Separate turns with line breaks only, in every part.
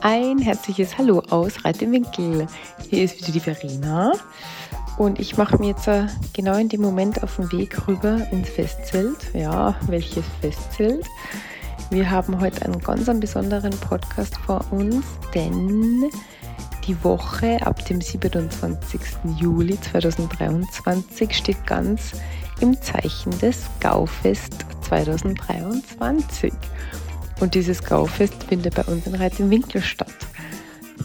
Ein herzliches Hallo aus Reit im Winkel. Hier ist wieder die Verena und ich mache mir jetzt äh, genau in dem Moment auf den Weg rüber ins Festzelt. Ja, welches Festzelt? Wir haben heute einen ganz besonderen Podcast vor uns, denn die Woche ab dem 27. Juli 2023 steht ganz im Zeichen des Gaufest 2023. Und dieses Gaufest findet bei uns in Reit im Winkel statt.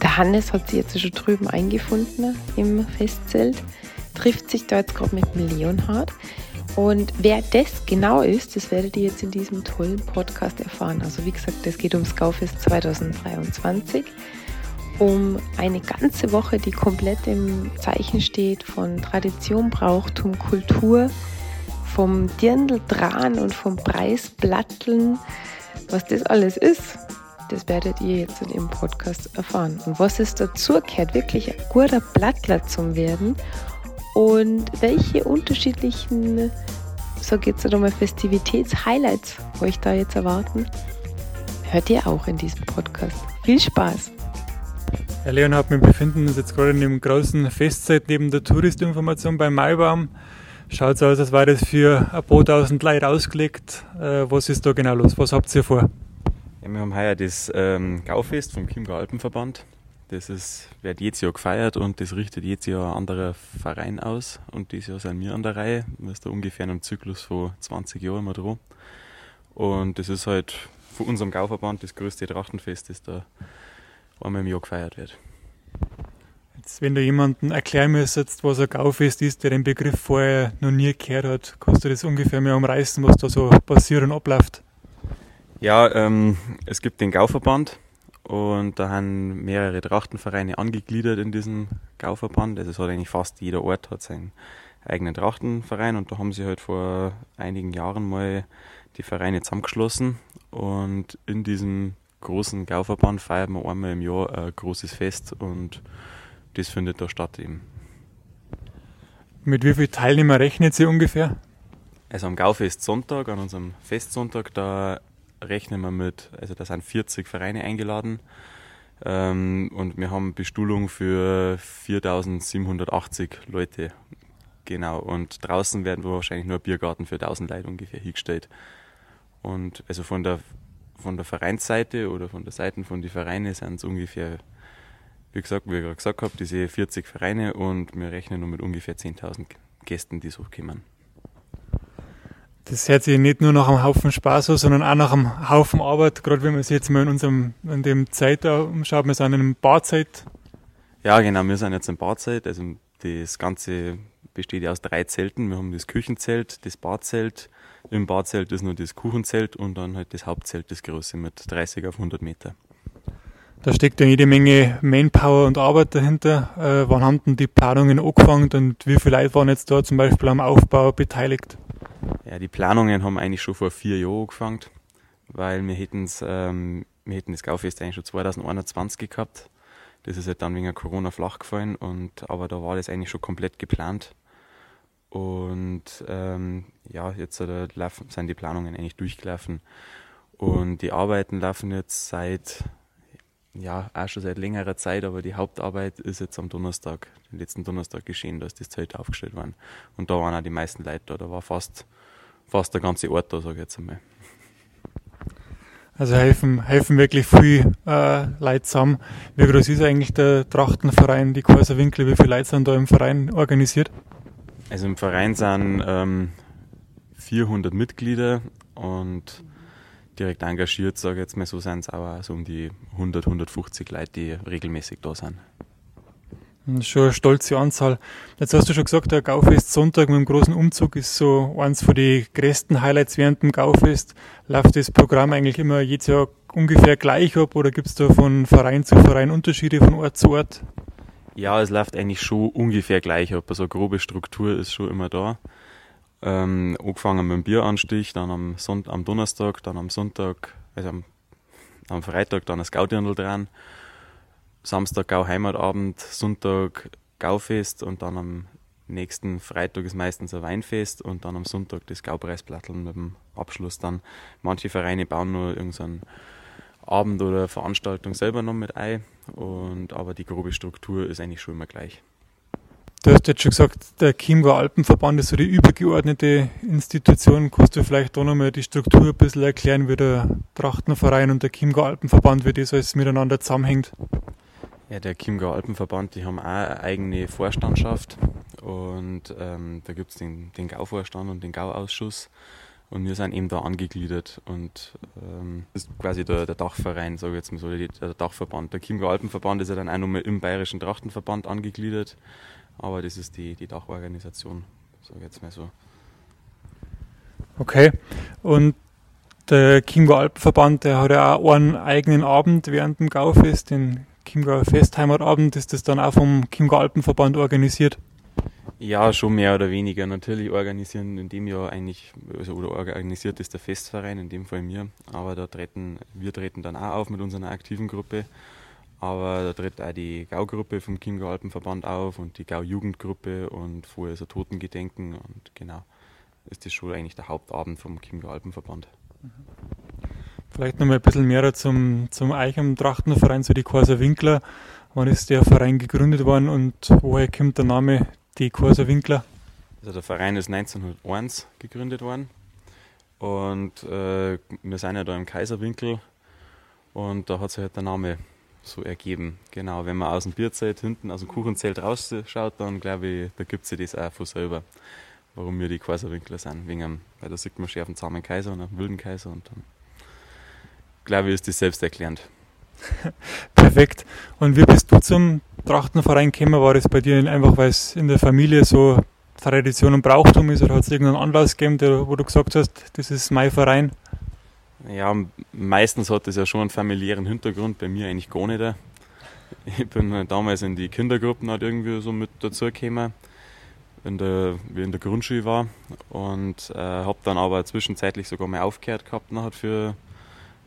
Der Hannes hat sich jetzt schon drüben eingefunden im Festzelt, trifft sich da jetzt gerade mit dem Leonhard. Und wer das genau ist, das werdet ihr jetzt in diesem tollen Podcast erfahren. Also wie gesagt, es geht ums Gaufest 2023, um eine ganze Woche, die komplett im Zeichen steht von Tradition, Brauchtum, Kultur, vom Dirndl und vom Preisblatteln was das alles ist, das werdet ihr jetzt in dem Podcast erfahren. Und was es dazu gehört, wirklich ein guter Blattler zu werden und welche unterschiedlichen, sag jetzt einmal, Festivitäts-Highlights euch da jetzt erwarten, hört ihr auch in diesem Podcast. Viel Spaß!
Herr Leonhard, wir befinden uns jetzt gerade in dem großen Festzeit neben der Touristinformation beim Maibaum. Schaut so aus, als wäre das für ein paar tausend Leute ausgelegt. Äh, was ist da genau los? Was habt ihr vor?
Ja, wir haben heuer das ähm, Gaufest vom Chiemgau Alpenverband. Das ist, wird jedes Jahr gefeiert und das richtet jedes Jahr ein anderer Verein aus. Und dieses Jahr sind wir an der Reihe. Wir sind da ungefähr in einem Zyklus von 20 Jahren mal dran. Und das ist halt von unserem Gauverband das größte Trachtenfest, das da einmal im Jahr gefeiert wird.
Jetzt, wenn du jemanden erklären müsstest, was ein Gaufest ist, der den Begriff vorher noch nie gehört hat, kannst du das ungefähr mehr umreißen, was da so passiert und abläuft?
Ja, ähm, es gibt den Gauverband und da haben mehrere Trachtenvereine angegliedert in diesem Gauverband. Also es hat eigentlich fast jeder Ort hat seinen eigenen Trachtenverein und da haben sie halt vor einigen Jahren mal die Vereine zusammengeschlossen und in diesem großen Gauverband feiern wir einmal im Jahr ein großes Fest und das findet da statt eben.
Mit wie vielen Teilnehmern rechnet Sie ungefähr?
Also am Gaufest Sonntag, an unserem Festsonntag, da rechnen wir mit, also da sind 40 Vereine eingeladen ähm, und wir haben Bestuhlung für 4780 Leute. Genau, und draußen werden wir wahrscheinlich nur Biergarten für 1000 Leute ungefähr hingestellt. Und also von der, von der Vereinsseite oder von der Seite von den Vereinen sind es ungefähr wie gesagt, wie ich gerade gesagt habe, diese 40 Vereine und wir rechnen nur mit ungefähr 10.000 Gästen, die so kommen.
Das hört sich nicht nur nach einem Haufen Spaß an, sondern auch nach einem Haufen Arbeit, gerade wenn man sich jetzt mal in unserem, in dem Zeit umschaut, wir sind in einem Barzeit.
Ja, genau, wir sind jetzt in Barzeit, also das Ganze besteht ja aus drei Zelten. Wir haben das Küchenzelt, das Barzelt, im Barzelt ist nur das Kuchenzelt und dann halt das Hauptzelt, das große mit 30 auf 100 Meter.
Da steckt ja jede Menge Manpower und Arbeit dahinter. Äh, wann haben denn die Planungen angefangen und wie viele Leute waren jetzt da zum Beispiel am Aufbau beteiligt?
Ja, die Planungen haben eigentlich schon vor vier Jahren angefangen, weil wir hätten ähm, wir hätten das Gaufest eigentlich schon 2021 gehabt. Das ist halt dann wegen Corona flach gefallen und aber da war das eigentlich schon komplett geplant. Und ähm, ja, jetzt äh, sind die Planungen eigentlich durchgelaufen. Und die Arbeiten laufen jetzt seit ja, auch schon seit längerer Zeit, aber die Hauptarbeit ist jetzt am Donnerstag, den letzten Donnerstag geschehen, dass das Zelt aufgestellt war. Und da waren auch die meisten Leute da. Da war fast, fast der ganze Ort da, sage ich jetzt einmal.
Also helfen, helfen wirklich viel äh, Leute zusammen. Wie groß ist eigentlich der Trachtenverein, die Kaiser Winkel? Wie viele Leute sind da im Verein organisiert?
Also im Verein sind ähm, 400 Mitglieder und direkt engagiert, sage ich jetzt mal so, sind es aber so um die 100, 150 Leute, die regelmäßig da sind.
Schon eine stolze Anzahl. Jetzt hast du schon gesagt, der Gaufest Sonntag mit dem großen Umzug ist so eins von den größten Highlights während dem Gaufest. Läuft das Programm eigentlich immer jedes Jahr ungefähr gleich ab oder gibt es da von Verein zu Verein Unterschiede von Ort zu Ort?
Ja, es läuft eigentlich schon ungefähr gleich ab. Also eine grobe Struktur ist schon immer da. Ähm, angefangen mit dem Bieranstich, dann am, Sonnt am Donnerstag, dann am Sonntag, also am, am Freitag dann das Gaudirndl dran, Samstag Gauheimatabend, Sonntag Gaufest und dann am nächsten Freitag ist meistens ein Weinfest und dann am Sonntag das Gaupreisplatteln mit dem Abschluss dann. Manche Vereine bauen nur irgendeinen Abend oder Veranstaltung selber noch mit ein. Und, aber die grobe Struktur ist eigentlich schon immer gleich.
Du hast jetzt schon gesagt, der Chiemgau Alpenverband ist so die übergeordnete Institution. Kannst du vielleicht da nochmal die Struktur ein bisschen erklären, wie der Trachtenverein und der Chiemgau Alpenverband, wie das alles miteinander zusammenhängt?
Ja, der Chiemgau Alpenverband, die haben auch eine eigene Vorstandschaft und ähm, da gibt es den, den Gauvorstand und den Gauausschuss und wir sind eben da angegliedert und ähm, ist quasi der, der Dachverein, sage ich jetzt mal so, der Dachverband. Der Chiemgau Alpenverband ist ja dann auch nochmal im Bayerischen Trachtenverband angegliedert aber das ist die, die Dachorganisation, sage ich jetzt mal so.
Okay. Und der Chiemgau Alpenverband, der hat ja auch einen eigenen Abend während dem Gaufest, den Chiemgauer Festheimatabend. Ist das dann auch vom Chiemgau Alpenverband organisiert?
Ja, schon mehr oder weniger. Natürlich organisieren in dem Jahr eigentlich, also oder organisiert ist der Festverein, in dem Fall mir. Aber da treten, wir treten dann auch auf mit unserer aktiven Gruppe. Aber da tritt auch die Gaugruppe vom Chiemgau Alpenverband auf und die Gau-Jugendgruppe und vorher so Totengedenken und genau ist das schon eigentlich der Hauptabend vom Chiemgau Alpenverband.
Vielleicht noch mal ein bisschen mehr zum, zum Eichem Trachtenverein, so die Corsa Winkler. Wann ist der Verein gegründet worden und woher kommt der Name die Corsa Winkler?
Also der Verein ist 1901 gegründet worden und äh, wir sind ja da im Kaiserwinkel und da hat sich halt der Name so ergeben. Genau, wenn man aus dem Bierzelt hinten, aus dem Kuchenzelt rausschaut, dann glaube ich, da gibt es das auch von selber, warum wir die Kaiserwinkler sind. Wegen einem, weil da sieht man schärfen einen zahmen Kaiser und einen wilden Kaiser und dann glaube ich, ist das selbst erklärend.
Perfekt. Und wie bist du zum Trachtenverein gekommen? War das bei dir einfach, weil es in der Familie so Tradition und Brauchtum ist oder hat es irgendeinen Anlass gegeben, wo du gesagt hast, das ist mein Verein?
Ja, meistens hat das ja schon einen familiären Hintergrund, bei mir eigentlich gar nicht. Ich bin damals in die Kindergruppen halt irgendwie so mit dazugekommen, in der, wie in der Grundschule war und äh, habe dann aber zwischenzeitlich sogar mal aufgehört gehabt nachher für,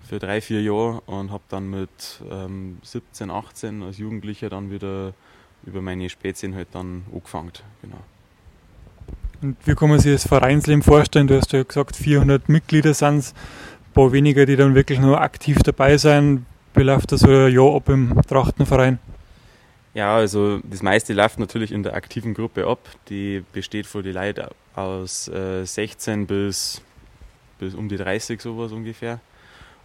für drei, vier Jahre und habe dann mit ähm, 17, 18 als Jugendlicher dann wieder über meine Spezien halt dann angefangen. Genau.
Und wie kann man sich das Vereinsleben vorstellen? Du hast ja gesagt, 400 Mitglieder sind es paar weniger, die dann wirklich nur aktiv dabei sein. Wie läuft das ein Jahr ab im Trachtenverein?
Ja, also das meiste läuft natürlich in der aktiven Gruppe ab. Die besteht von den Leuten aus äh, 16 bis, bis um die 30 sowas ungefähr.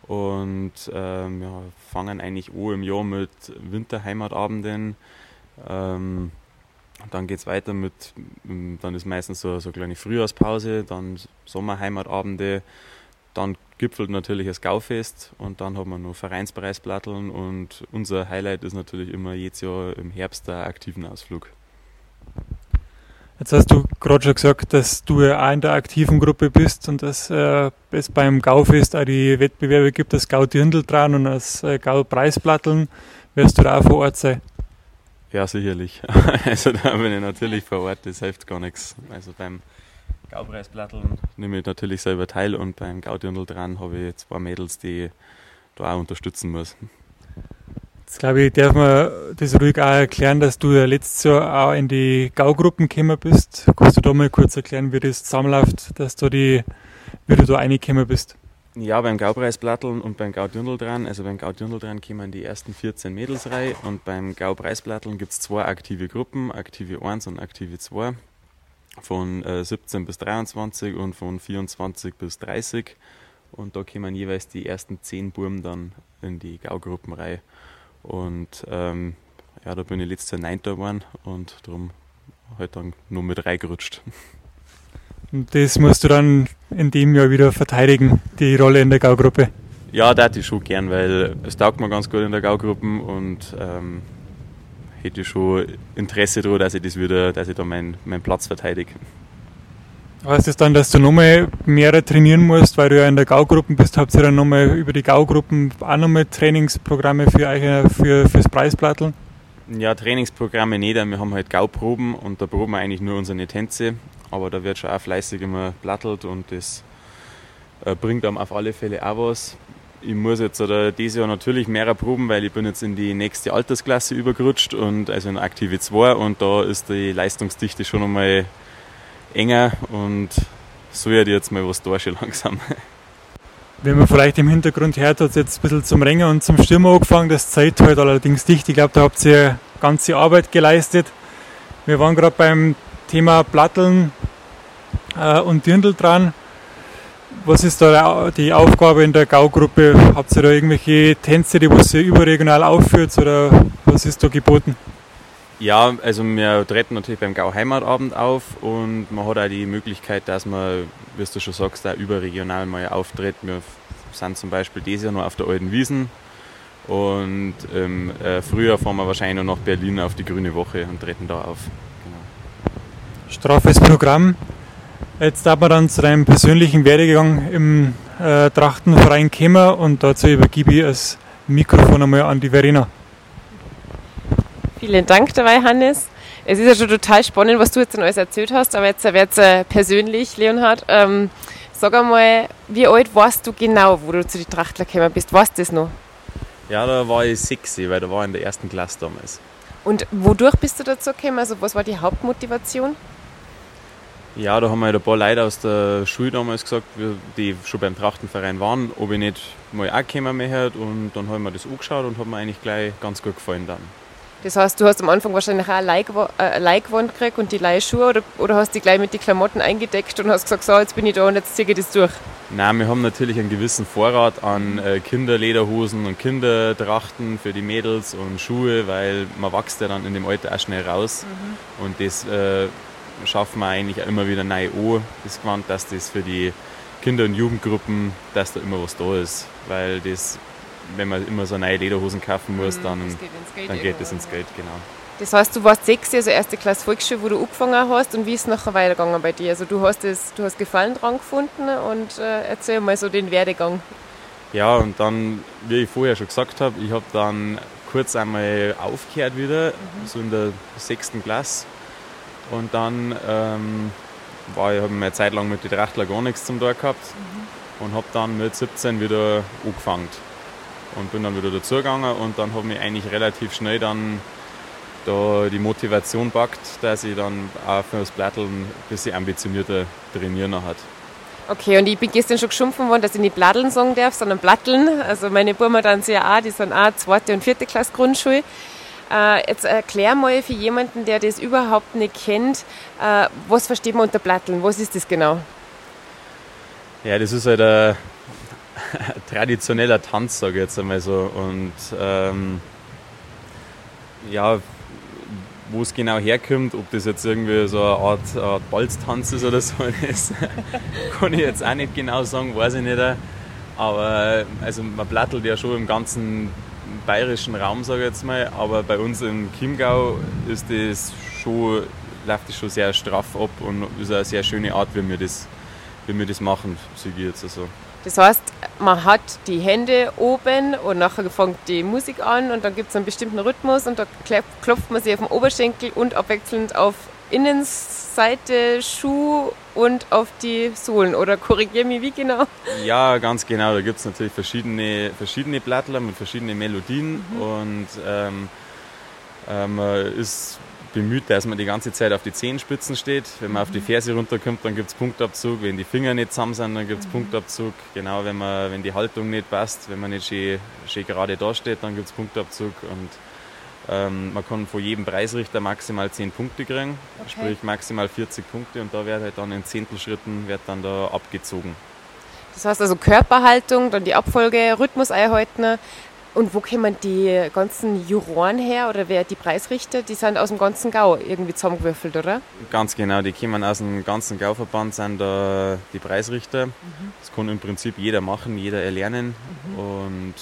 Und ähm, ja, fangen eigentlich an im Jahr mit Winterheimatabenden. Ähm, dann geht es weiter mit, dann ist meistens so, so eine kleine Frühjahrspause, dann Sommerheimatabende, dann gipfelt natürlich das Gaufest und dann haben wir noch Vereinspreisplatteln und unser Highlight ist natürlich immer jedes Jahr im Herbst der aktiven Ausflug.
Jetzt hast du gerade schon gesagt, dass du ja auch in der aktiven Gruppe bist und dass äh, es beim Gaufest auch die Wettbewerbe gibt, das Gau Dirndl dran und das äh, Gau Preisplatteln. Wirst du da auch vor Ort sein?
Ja, sicherlich. Also da bin ich natürlich vor Ort, das hilft gar nichts. Also beim Gaupreisplatteln nehme ich natürlich selber teil und beim Gaudirndl dran habe ich zwei Mädels, die da auch unterstützen muss.
Jetzt glaube ich, darf man das ruhig auch erklären, dass du ja letztes Jahr auch in die Gaugruppen gekommen bist. Kannst du da mal kurz erklären, wie das zusammenläuft, dass du die, wie du da reingekommen bist?
Ja, beim Gaupreisplatteln und beim Gaudürndl dran, also beim Gaudürndl dran kommen die ersten 14 Mädels rein und beim Gaupreisplatteln gibt es zwei aktive Gruppen, aktive 1 und aktive 2 von äh, 17 bis 23 und von 24 bis 30. Und da kommen jeweils die ersten 10 Burm dann in die Gaugruppenreihe. Und ähm, ja, da bin ich letztes Jahr Neunter geworden und darum halt dann nur mit reingerutscht.
Und das musst du dann in dem Jahr wieder verteidigen, die Rolle in der Gaugruppe?
Ja, das ich schon gern, weil es taugt mir ganz gut in der Gaugruppe und ähm, hätte ich schon Interesse daran, dass ich das wieder, dass ich da meinen mein Platz verteidige.
Heißt das dann, dass du nochmal mehr trainieren musst, weil du ja in der Gaugruppen bist? Habt ihr dann nochmal über die Gaugruppen auch nochmal Trainingsprogramme für euch, für, fürs Preisplatteln?
Ja, Trainingsprogramme nicht, wir haben halt Gauproben und da proben wir eigentlich nur unsere Tänze, aber da wird schon auch fleißig immer plattelt und das äh, bringt einem auf alle Fälle auch was ich muss jetzt oder dieses Jahr natürlich mehr proben, weil ich bin jetzt in die nächste Altersklasse übergerutscht und also in Aktive 2 und da ist die Leistungsdichte schon einmal enger und so werde ich jetzt mal was da schon langsam.
Wenn man vielleicht im Hintergrund hört, hat es jetzt ein bisschen zum Ringen und zum Stürmer angefangen. Das zeigt halt allerdings nicht. Ich glaube, da habt ihr ganze Arbeit geleistet. Wir waren gerade beim Thema Platteln äh, und Dirndl dran. Was ist da die Aufgabe in der Gaugruppe? Habt ihr da irgendwelche Tänze, die was ihr überregional aufführt oder was ist da geboten?
Ja, also wir treten natürlich beim Gau Heimatabend auf und man hat auch die Möglichkeit, dass man, wie du schon sagst, auch überregional mal auftritt. Wir sind zum Beispiel dieses Jahr noch auf der Alten Wiesen und im äh, Frühjahr fahren wir wahrscheinlich noch nach Berlin auf die Grüne Woche und treten da auf. Genau.
Straffes Programm. Jetzt darf man dann zu deinem persönlichen Werdegang im äh, Trachtenverein kommen und dazu übergebe ich das Mikrofon einmal an die Verena.
Vielen Dank dabei, Hannes. Es ist ja schon total spannend, was du jetzt alles erzählt hast, aber jetzt wird es äh, persönlich, Leonhard. Ähm, sag einmal, wie alt warst du genau, wo du zu den Trachtler gekommen bist? Weißt du das noch?
Ja, da war ich sechs, weil da war ich in der ersten Klasse damals.
Und wodurch bist du dazu gekommen? Also was war die Hauptmotivation?
Ja, da haben wir halt ein paar Leute aus der Schule damals gesagt, die schon beim Trachtenverein waren, ob ich nicht mal auch kommen möchte. Und dann haben wir das angeschaut und hat mir eigentlich gleich ganz gut gefallen dann.
Das heißt, du hast am Anfang wahrscheinlich auch eine Leihgewand gekriegt und die Leihschuhe oder, oder hast die gleich mit den Klamotten eingedeckt und hast gesagt, so, jetzt bin ich da und jetzt ziehe ich das durch?
Nein, wir haben natürlich einen gewissen Vorrat an äh, Kinderlederhosen und Kindertrachten für die Mädels und Schuhe, weil man wächst ja dann in dem Alter auch schnell raus. Mhm. Und das äh, schaffen wir eigentlich auch immer wieder neu an, das Gewand, dass das für die Kinder- und Jugendgruppen, dass da immer was da ist. Weil das wenn man immer so neue Lederhosen kaufen muss, mhm, dann, geht, dann geht das ins Geld, genau.
Das heißt, du warst sechs, also erste Klasse Volksschule, wo du angefangen hast und wie ist es nachher weitergegangen bei dir? Also du hast, das, du hast Gefallen dran gefunden und äh, erzähl mal so den Werdegang.
Ja, und dann, wie ich vorher schon gesagt habe, ich habe dann kurz einmal aufgehört wieder, mhm. so in der sechsten Klasse. Und dann ähm, war ich, habe eine Zeit lang mit den Trachtler gar nichts zum Tag gehabt mhm. und habe dann mit 17 wieder angefangen und bin dann wieder dazugegangen und dann habe ich eigentlich relativ schnell dann da die Motivation packt, dass ich dann auch für das Platteln ein bisschen ambitionierter trainieren hat.
Okay, und ich bin gestern schon geschumpfen worden, dass ich nicht Platteln sagen darf, sondern Platteln. Also meine Burma dann sehr auch, die sind auch zweite und vierte Klasse Grundschule. Äh, jetzt erklär mal für jemanden, der das überhaupt nicht kennt, äh, was versteht man unter Platteln? Was ist das genau?
Ja, das ist halt ein traditioneller Tanz, sage ich jetzt einmal so. Und ähm, ja, wo es genau herkommt, ob das jetzt irgendwie so eine Art, Art Balztanz ist oder so, das kann ich jetzt auch nicht genau sagen, weiß ich nicht. Aber also man plattelt ja schon im ganzen bayerischen Raum, sage ich jetzt mal, aber bei uns im Chiemgau ist das schon, läuft das schon sehr straff ab und ist eine sehr schöne Art, wie wir das, wie wir das machen, sage ich jetzt also.
Das heißt, man hat die Hände oben und nachher fängt die Musik an und dann gibt es einen bestimmten Rhythmus und da klopft man sich auf den Oberschenkel und abwechselnd auf Innenseite, Schuh und auf die Sohlen. Oder korrigiere mich, wie genau?
Ja, ganz genau. Da gibt es natürlich verschiedene, verschiedene Blattler mit verschiedenen Melodien mhm. und ähm, ähm, ist bemüht, dass man die ganze Zeit auf die Zehenspitzen steht. Wenn man auf die mhm. Ferse runterkommt, dann gibt es Punktabzug. Wenn die Finger nicht zusammen sind, dann gibt es mhm. Punktabzug. Genau, wenn, man, wenn die Haltung nicht passt, wenn man nicht schön, schön gerade dasteht, dann gibt es Punktabzug. Und ähm, man kann von jedem Preisrichter maximal 10 Punkte kriegen, okay. sprich maximal 40 Punkte. Und da wird halt dann in Zehntelschritten wird dann da abgezogen.
Das heißt also Körperhaltung, dann die Abfolge, Rhythmus einhalten, und wo kommen die ganzen Juroren her oder wer die Preisrichter? Die sind aus dem ganzen Gau irgendwie zusammengewürfelt, oder?
Ganz genau, die kommen aus dem ganzen Gauverband, sind da die Preisrichter. Mhm. Das kann im Prinzip jeder machen, jeder erlernen. Mhm. Und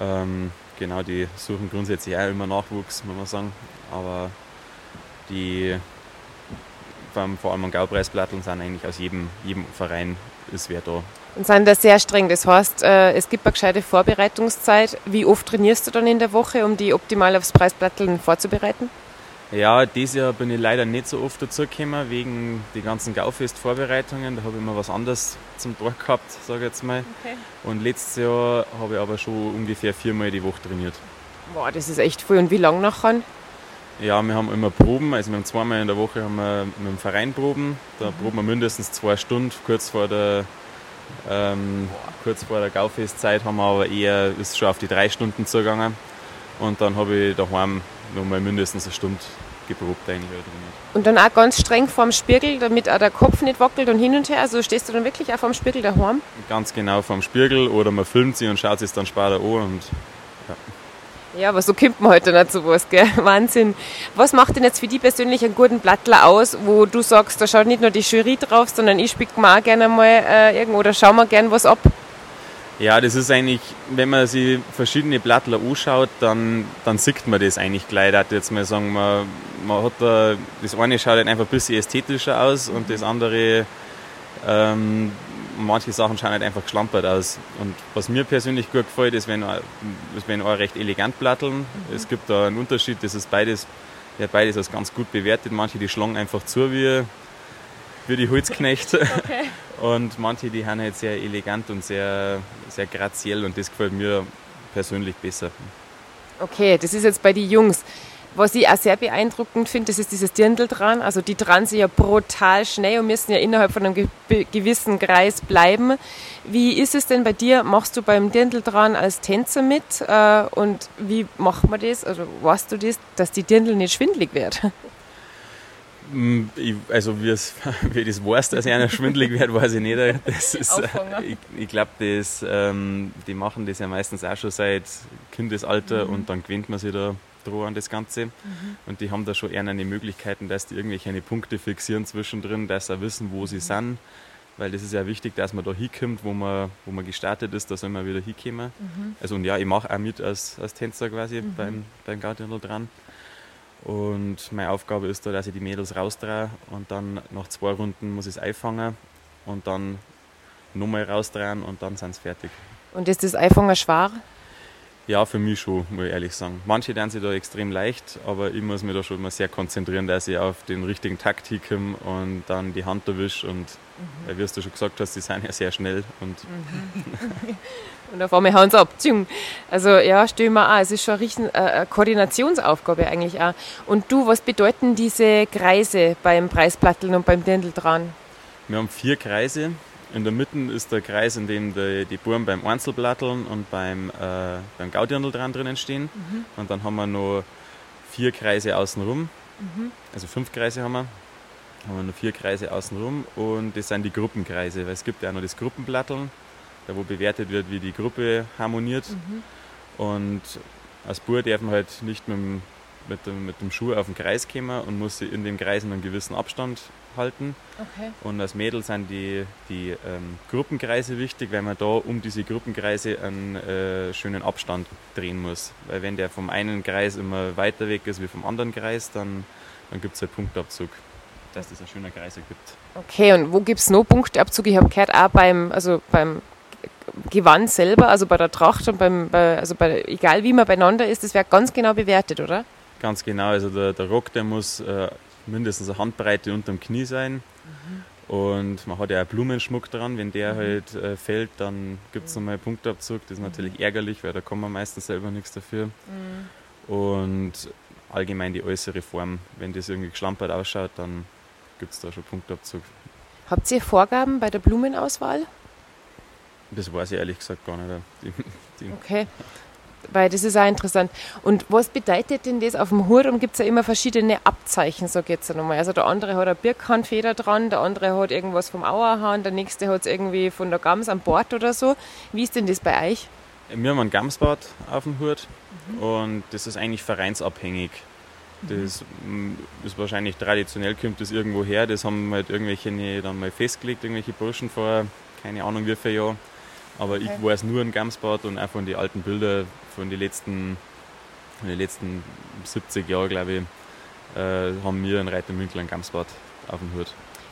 ähm, genau, die suchen grundsätzlich auch immer Nachwuchs, muss man sagen. Aber die vor allem an Gaupreisplatteln sind eigentlich aus jedem, jedem Verein ist wer da
und sind da sehr streng. Das heißt, äh, es gibt eine gescheite Vorbereitungszeit. Wie oft trainierst du dann in der Woche, um die optimal aufs Preisplatteln vorzubereiten?
Ja, dieses Jahr bin ich leider nicht so oft dazugekommen, wegen die ganzen Gaufest-Vorbereitungen. Da habe ich immer was anderes zum Tag gehabt, sage ich jetzt mal. Okay. Und letztes Jahr habe ich aber schon ungefähr viermal die Woche trainiert.
Boah, das ist echt viel. Und wie lange nachher?
Ja, wir haben immer Proben, also wir haben zweimal in der Woche haben wir mit dem Verein Proben. Da mhm. proben wir mindestens zwei Stunden kurz vor der Ähm, kurz vor der Gaufestzeit haben wir aber eher, ist schon auf die drei Stunden zugegangen. Und dann habe ich daheim nochmal mindestens eine Stunde geprobt eigentlich.
Und dann auch ganz streng vorm Spiegel, damit auch der Kopf nicht wackelt und hin und her. Also stehst du dann wirklich auch vorm Spiegel daheim?
Ganz genau vorm Spiegel oder man filmt sie und schaut sich dann später an und
ja. Ja, aber so kommt man heute nicht zu was, gell? Wahnsinn. Was macht denn jetzt für dich persönlich einen guten Blattler aus, wo du sagst, da schaut nicht nur die Jury drauf, sondern ich spiele mir auch gerne mal äh, irgendwo oder schau mal gerne was ab?
Ja, das ist eigentlich, wenn man sich verschiedene Blattler anschaut, dann, dann sieht man das eigentlich gleich. Ich jetzt mal sagen, man, man hat da, das eine schaut halt einfach ein bisschen ästhetischer aus und das andere, ähm, manche Sachen schauen halt einfach geschlampert aus. Und was mir persönlich gut gefällt, ist, wenn, ist, wenn auch recht elegant platteln. Mhm. Es gibt da einen Unterschied, das ist beides, ja, beides als ganz gut bewertet. Manche, die schlagen einfach zu wie, wie die Holzknechte. Okay. Und manche, die haben halt sehr elegant und sehr, sehr graziell und das gefällt mir persönlich besser.
Okay, das ist jetzt bei den Jungs. Was ich auch sehr beeindruckend finde, das ist dieses Dirndl dran. Also die dran sind ja brutal schnell und müssen ja innerhalb von einem gewissen Kreis bleiben. Wie ist es denn bei dir? Machst du beim Dirndl dran als Tänzer mit? Äh, und wie macht man das? Also weißt du das, dass die Dirndl nicht schwindlig wird?
Ich, also wie, es, wie das weiß, dass einer schwindelig wird, weiß ich nicht. Das ist, ich, ich glaube, ähm, die machen das ja meistens auch schon seit Kindesalter mhm. und dann gewöhnt man sich da dran an das Ganze. Mhm. Und die haben da schon eher eine Möglichkeiten, dass die irgendwelche Punkte fixieren zwischendrin, dass sie wissen, wo sie mhm. sind. Weil das ist ja wichtig, dass man da hinkommt, wo man, wo man gestartet ist, da soll man wieder hinkommen. Mhm. Also und ja, ich mache auch mit als, als Tänzer quasi mhm. beim, beim Gartenl dran. Und meine Aufgabe ist da, dass ich die Mädels rausdrehe und dann nach zwei Runden muss ich es einfangen und dann nochmal rausdrehen und dann sind sie fertig.
Und ist das Einfangen schwer?
Ja, für mich schon, muss ich ehrlich sagen. Manche lernen sich da extrem leicht, aber ich muss mich da schon mal sehr konzentrieren, dass ich auf den richtigen Takt hinkomme und dann die Hand erwische. Und mhm. wie du schon gesagt hast, die sind ja sehr schnell. Und,
mhm. und auf einmal hauen sie ab. Also ja, stell mir auch, es ist schon eine, äh, eine Koordinationsaufgabe eigentlich auch. Und du, was bedeuten diese Kreise beim Preisplatteln und beim Dirndl dran?
Wir haben vier Kreise. In der Mitte ist der Kreis, in dem die, die Buben beim Einzelplatteln und beim, äh, beim Gaudirndl dran drinnen stehen. Mhm. Und dann haben wir noch vier Kreise außenrum. Mhm. Also fünf Kreise haben wir. Haben wir noch vier Kreise außenrum und das sind die Gruppenkreise, weil es gibt ja auch noch das Gruppenplatteln, da wo bewertet wird, wie die Gruppe harmoniert. Mhm. Und als Bub darf man halt nicht mit dem mit dem, mit dem Schuh auf den Kreis kommen und muss sie in dem Kreis einen gewissen Abstand halten. Okay. Und als Mädel sind die, die ähm, Gruppenkreise wichtig, weil man da um diese Gruppenkreise einen äh, schönen Abstand drehen muss. Weil wenn der vom einen Kreis immer weiter weg ist wie vom anderen Kreis, dann, dann gibt es halt Punktabzug, dass das ein schöner Kreis ergibt.
Okay, und wo gibt es noch Punktabzug? Ich habe gehört, auch beim, also beim Gewand selber, also bei der Tracht und beim, bei, also bei, egal wie man beieinander ist, das wird ganz genau bewertet, oder?
Ganz genau, also der, der Rock, der muss äh, mindestens eine Handbreite unter dem Knie sein. Mhm. Und man hat ja auch Blumenschmuck dran. Wenn der mhm. halt äh, fällt, dann gibt es nochmal einen Punktabzug. Das ist natürlich ärgerlich, weil da kann man meistens selber nichts dafür. Mhm. Und allgemein die äußere Form. Wenn das irgendwie geschlampert ausschaut, dann gibt es da schon Punktabzug.
Habt ihr Vorgaben bei der Blumenauswahl?
Das weiß ich ehrlich gesagt gar nicht. Die,
die okay weil das ist auch interessant. Und was bedeutet denn das? Auf dem Hurum gibt es ja immer verschiedene Abzeichen, so geht es ja nochmal. Also der andere hat eine Birkhahnfeder dran, der andere hat irgendwas vom Auerhahn, der nächste hat es irgendwie von der Gams am Bord oder so. Wie ist denn das bei euch?
Wir haben ein Gamsbad auf dem Hut mhm. und das ist eigentlich vereinsabhängig. Das mhm. ist wahrscheinlich traditionell, kommt das irgendwo her. Das haben halt irgendwelche dann mal festgelegt, irgendwelche Burschen vor, keine Ahnung wie viele Jahren. Aber okay. ich weiß nur ein Gamsbad und auch von den alten Bildern von den letzten, von den letzten 70 Jahren, glaube ich, äh, haben wir in Reitermünkel ein Gamsbad auf dem Hut.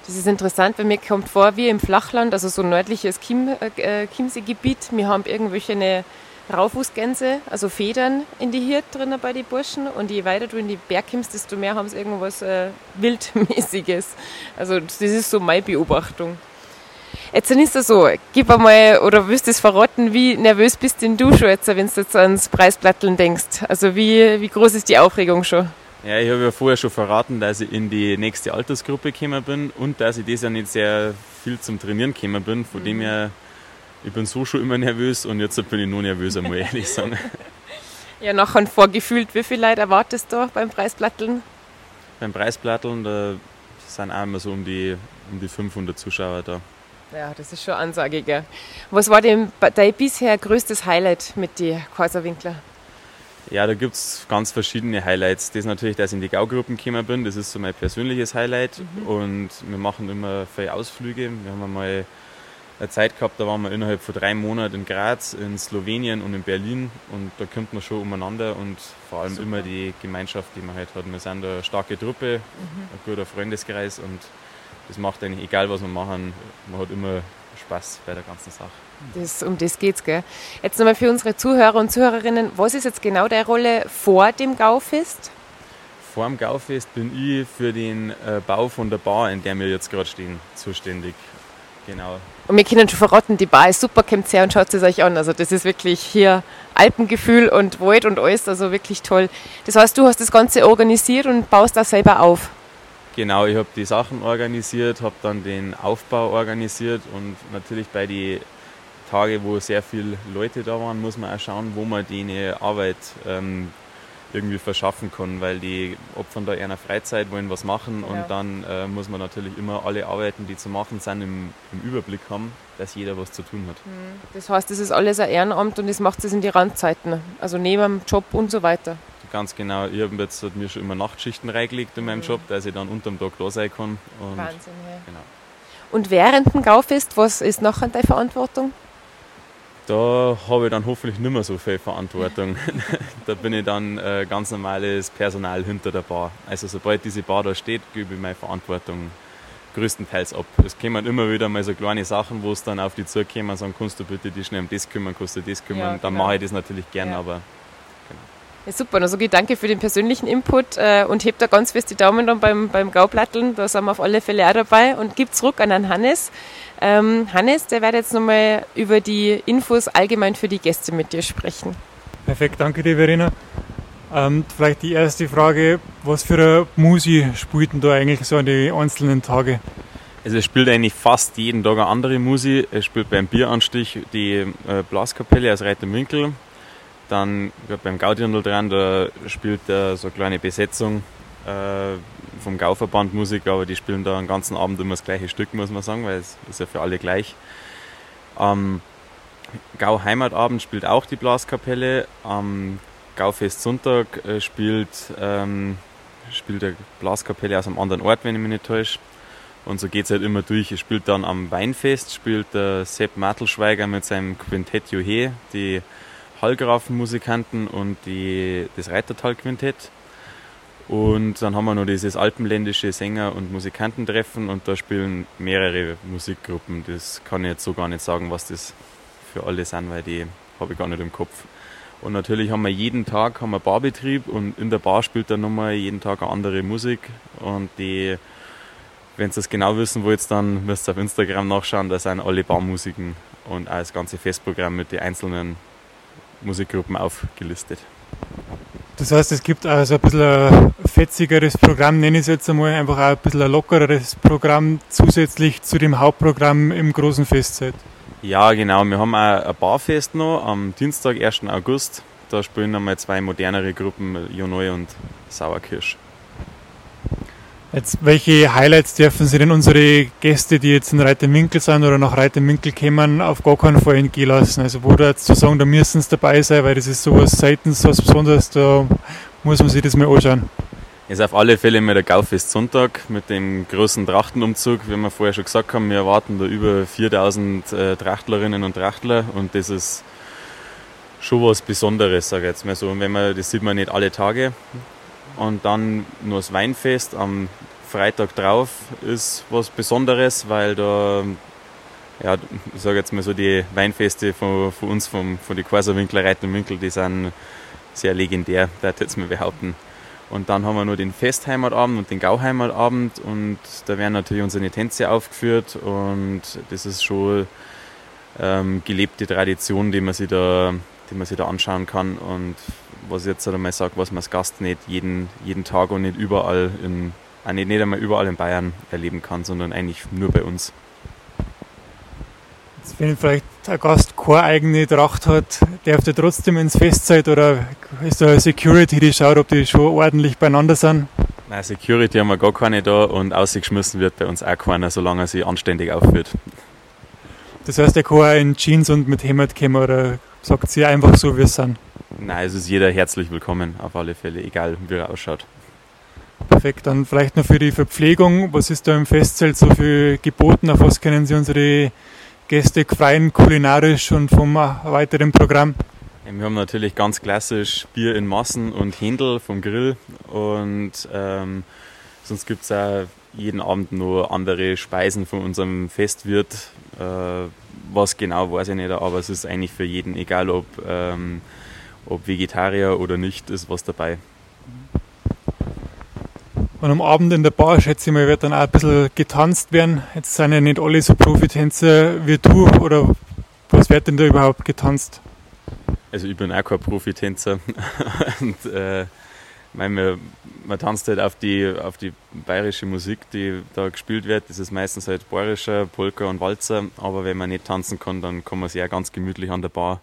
Das ist interessant, weil mir kommt vor, wie im Flachland, also so nördliches Chiem, äh, Chiemseegebiet, wir haben irgendwelche eine Raufußgänse, also Federn in die Hirt drin bei den Burschen und je weiter du in die Berg kommst, desto mehr haben sie irgendwas äh, Wildmäßiges. Also das ist so meine Beobachtung. Jetzt ist es so, gib einmal oder willst du es verraten, wie nervös bist denn du schon jetzt, wenn du jetzt ans Preisplatteln denkst? Also wie, wie groß ist die Aufregung schon?
Ja, ich habe ja vorher schon verraten, dass ich in die nächste Altersgruppe gekommen bin und dass ich das ja nicht sehr viel zum Trainieren gekommen bin. Von mhm. dem her ich bin so schon immer nervös und jetzt bin ich nur nervöser, muss ich ehrlich sagen.
Ja, nachher vorgefühlt, wie viele Leute erwartest du beim Preisplatteln?
Beim Preisplatteln, da sind auch immer so um die, um die 500 Zuschauer da.
Ja, das ist schon Ansage, gell? Was war denn dein bisher größtes Highlight mit den Kaiserwinkler?
Ja, da gibt es ganz verschiedene Highlights. Das ist natürlich, dass ich in die Gaugruppen gekommen bin. Das ist so mein persönliches Highlight. Mhm. Und wir machen immer viele Ausflüge. Wir haben einmal eine Zeit gehabt, da waren wir innerhalb von drei Monaten in Graz, in Slowenien und in Berlin. Und da kommt man schon umeinander und vor allem Super. immer die Gemeinschaft, die man halt hat. Wir sind eine starke Truppe, mhm. ein guter Freundeskreis und das macht eigentlich, egal was wir machen, man hat immer Spaß bei der ganzen Sache.
Das, um das geht es, gell? Jetzt nochmal für unsere Zuhörer und Zuhörerinnen, was ist jetzt genau deine Rolle vor dem Gaufest?
Vor dem Gaufest bin ich für den äh, Bau von der Bar, in der wir jetzt gerade stehen, zuständig. Genau.
Und wir können schon verraten, die Bar ist super, kommt her und schaut es euch an. Also das ist wirklich hier Alpengefühl und Wald und alles, also wirklich toll. Das heißt, du hast das Ganze organisiert und baust das selber auf.
Genau, ich habe die Sachen organisiert, habe dann den Aufbau organisiert und natürlich bei den Tagen, wo sehr viele Leute da waren, muss man auch schauen, wo man die Arbeit ähm, irgendwie verschaffen kann, weil die opfern da eher Freizeit, wollen was machen und ja. dann äh, muss man natürlich immer alle Arbeiten, die zu machen sind, im, im, Überblick haben, dass jeder was zu tun hat.
Mhm. Das heißt, das ist alles ein Ehrenamt und das macht es in die Randzeiten, also neben dem Job und so weiter.
Ganz genau, ich habe jetzt hat mir schon immer Nachtschichten reingelegt in meinem mhm. Job, dass ich dann unterm Tag da sein kann.
Und Wahnsinn, ja. Genau. Und während dem Gaufest, was ist noch an deiner Verantwortung?
Da habe ich dann hoffentlich nicht mehr so viel Verantwortung. da bin ich dann äh, ganz normales Personal hinter der Bar. Also sobald diese Bar da steht, gebe ich meine Verantwortung größtenteils ab. Es kommen immer wieder mal so kleine Sachen, wo es dann auf die zukommen und sagen, kannst du bitte dich schnell um das kümmern, kannst du das kümmern. Ja, genau. Dann mache ich das natürlich gern, ja. aber
ja, super, also danke für den persönlichen Input äh, und hebt da ganz fest die Daumen dann beim, beim Gauplatteln. Da sind wir auf alle Fälle auch dabei und gibt zurück an den Hannes. Ähm, Hannes, der wird jetzt nochmal über die Infos allgemein für die Gäste mit dir sprechen.
Perfekt, danke dir, Verena. Ähm, vielleicht die erste Frage, was für eine Musi spielt denn da eigentlich so an die einzelnen Tage?
Also es spielt eigentlich fast jeden Tag eine andere Musi. Es spielt beim Bieranstich die äh, Blaskapelle aus Reitermünkel, dann beim Gaudirndl dran, da spielt er so eine kleine Besetzung äh, vom Gauverband Musik, aber die spielen da den ganzen Abend immer das gleiche Stück, muss man sagen, weil es ist ja für alle gleich. Am Gau Heimatabend spielt auch die Blaskapelle. Am Gaufest Sonntag äh, spielt, ähm, spielt der Blaskapelle aus einem anderen Ort, wenn ich mich nicht täusche. Und so geht es halt immer durch. Es spielt dann am Weinfest, spielt der Sepp Martelschweiger mit seinem Quintett Juhe, die Hallgrafenmusikanten und die, das Reitertal-Quintett. Und dann haben wir noch dieses alpenländische Sänger- und Musikantentreffen und da spielen mehrere Musikgruppen. Das kann ich jetzt so gar nicht sagen, was das für alle sind, weil die habe ich gar nicht im Kopf. Und natürlich haben wir jeden Tag haben wir Barbetrieb und in der Bar spielt dann nochmal jeden Tag eine andere Musik. Und die, wenn ihr das genau wissen wollt, dann müsst ihr auf Instagram nachschauen, da sind alle Barmusiken und auch das ganze Festprogramm mit den einzelnen Musikgruppen aufgelistet.
Das heißt, es gibt also ein bisschen ein fetzigeres Programm, nenne ich es jetzt einmal, einfach auch ein bisschen ein lockeres Programm zusätzlich zu dem Hauptprogramm im großen Festzeit.
Ja, genau. Wir haben auch ein Barfest noch am Dienstag, 1. August. Da spielen einmal zwei modernere Gruppen, Jonoi und Sauerkirsch.
Jetzt, welche Highlights dürfen Sie denn unsere Gäste, die jetzt in Reiterminkel sind oder nach Reiterminkel kommen, auf gar keinen Fall entgehen lassen? Also wo da jetzt zu sagen, da müssen sie dabei sein, weil das ist sowas seitens was Besonderes, da muss man sich das mal anschauen.
Ist auf alle Fälle mal der Gaufest Sonntag mit dem großen Trachtenumzug. Wie wir vorher schon gesagt haben, wir erwarten da über 4000 äh, Trachtlerinnen und Trachtler und das ist schon was Besonderes, sage ich jetzt mal so. Und wenn man, das sieht man nicht alle Tage. Und dann nur das Weinfest am Freitag drauf ist was Besonderes, weil da, ja, ich sage jetzt mal so, die Weinfeste von, von uns, vom, von den Kaiserwinkler, Reit und Winkel, die sind sehr legendär, da ich jetzt mal behaupten. Und dann haben wir nur den Festheimatabend und den Gauheimatabend und da werden natürlich unsere Tänze aufgeführt und das ist schon ähm, gelebte Tradition, die man sich da, die man sich da anschauen kann und was ich jetzt einmal sage, was man als Gast nicht jeden, jeden Tag und nicht überall in, äh, nicht, nicht einmal überall in Bayern erleben kann, sondern eigentlich nur bei uns.
Wenn vielleicht ein Gast keine eigene Tracht hat, darf der trotzdem ins Festzeit oder ist da eine Security, die schaut, ob die schon ordentlich beieinander sind?
Nein, Security haben wir gar keine da und ausgeschmissen wird bei uns auch keiner, solange er sich anständig aufführt.
Das heißt, der kann in Jeans und mit Hemd kommen oder sagt sie einfach so, wie es sind?
Nein, es ist jeder herzlich willkommen, auf alle Fälle, egal wie er ausschaut.
Perfekt, dann vielleicht noch für die Verpflegung. Was ist da im Festzelt so für geboten? Auf was können Sie unsere Gäste freien kulinarisch und vom weiteren Programm?
Wir haben natürlich ganz klassisch Bier in Massen und Händel vom Grill und ähm, sonst gibt es auch jeden Abend noch andere Speisen von unserem Festwirt. Äh, was genau weiß ich nicht, aber es ist eigentlich für jeden, egal ob, ähm, ob Vegetarier oder nicht, ist was dabei.
Und am Abend in der Bar, schätze ich mal, wird dann auch ein bisschen getanzt werden. Jetzt sind ja nicht alle so Profitänzer wie du, oder was wird denn da überhaupt getanzt?
Also ich bin auch kein Profitänzer. und äh, man, man tanzt halt auf die, auf die bayerische Musik, die da gespielt wird. Das ist meistens halt bayerischer, Polka und Walzer. Aber wenn man nicht tanzen kann, dann kann man sich auch ganz gemütlich an der Bar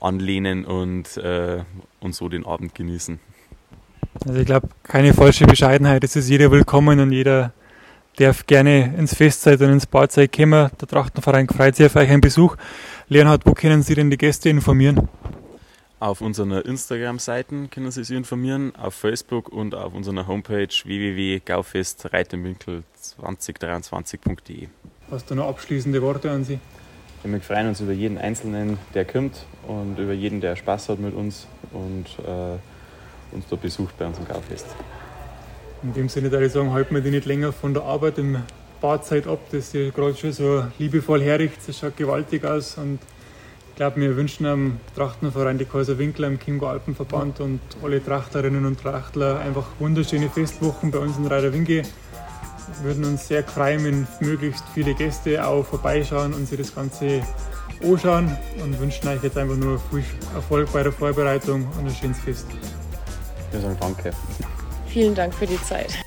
anlehnen und, äh, und so den Abend genießen.
Also ich glaube, keine falsche Bescheidenheit. Es ist jeder willkommen und jeder darf gerne ins Festzeit und ins Barzeit kommen. Der Trachtenverein freut sich auf euch einen Besuch. Leonhard, wo können Sie denn die Gäste informieren?
Auf unseren Instagram-Seiten können Sie sich informieren, auf Facebook und auf unserer Homepage www.gaufestreiterwinkel2023.de.
Hast du noch abschließende Worte an Sie?
Wir freuen uns über jeden Einzelnen, der kommt und über jeden, der Spaß hat mit uns und äh, uns da besucht bei unserem Gaufest.
In dem Sinne würde ich sagen, halten wir die nicht länger von der Arbeit im Badzeit ab, das ihr gerade schon so liebevoll herrichtet. Das schaut gewaltig aus und ich glaube, wir wünschen am Trachtenverein die Kaiser Winkler im Chiemgau Alpenverband und alle Trachterinnen und Trachtler einfach wunderschöne Festwochen bei uns in Reiderwinke. Wir würden uns sehr freuen, wenn möglichst viele Gäste auch vorbeischauen und sich das Ganze anschauen und wünschen euch jetzt einfach nur viel Erfolg bei der Vorbereitung und ein schönes Fest.
Wir sagen Danke.
Vielen Dank für die Zeit.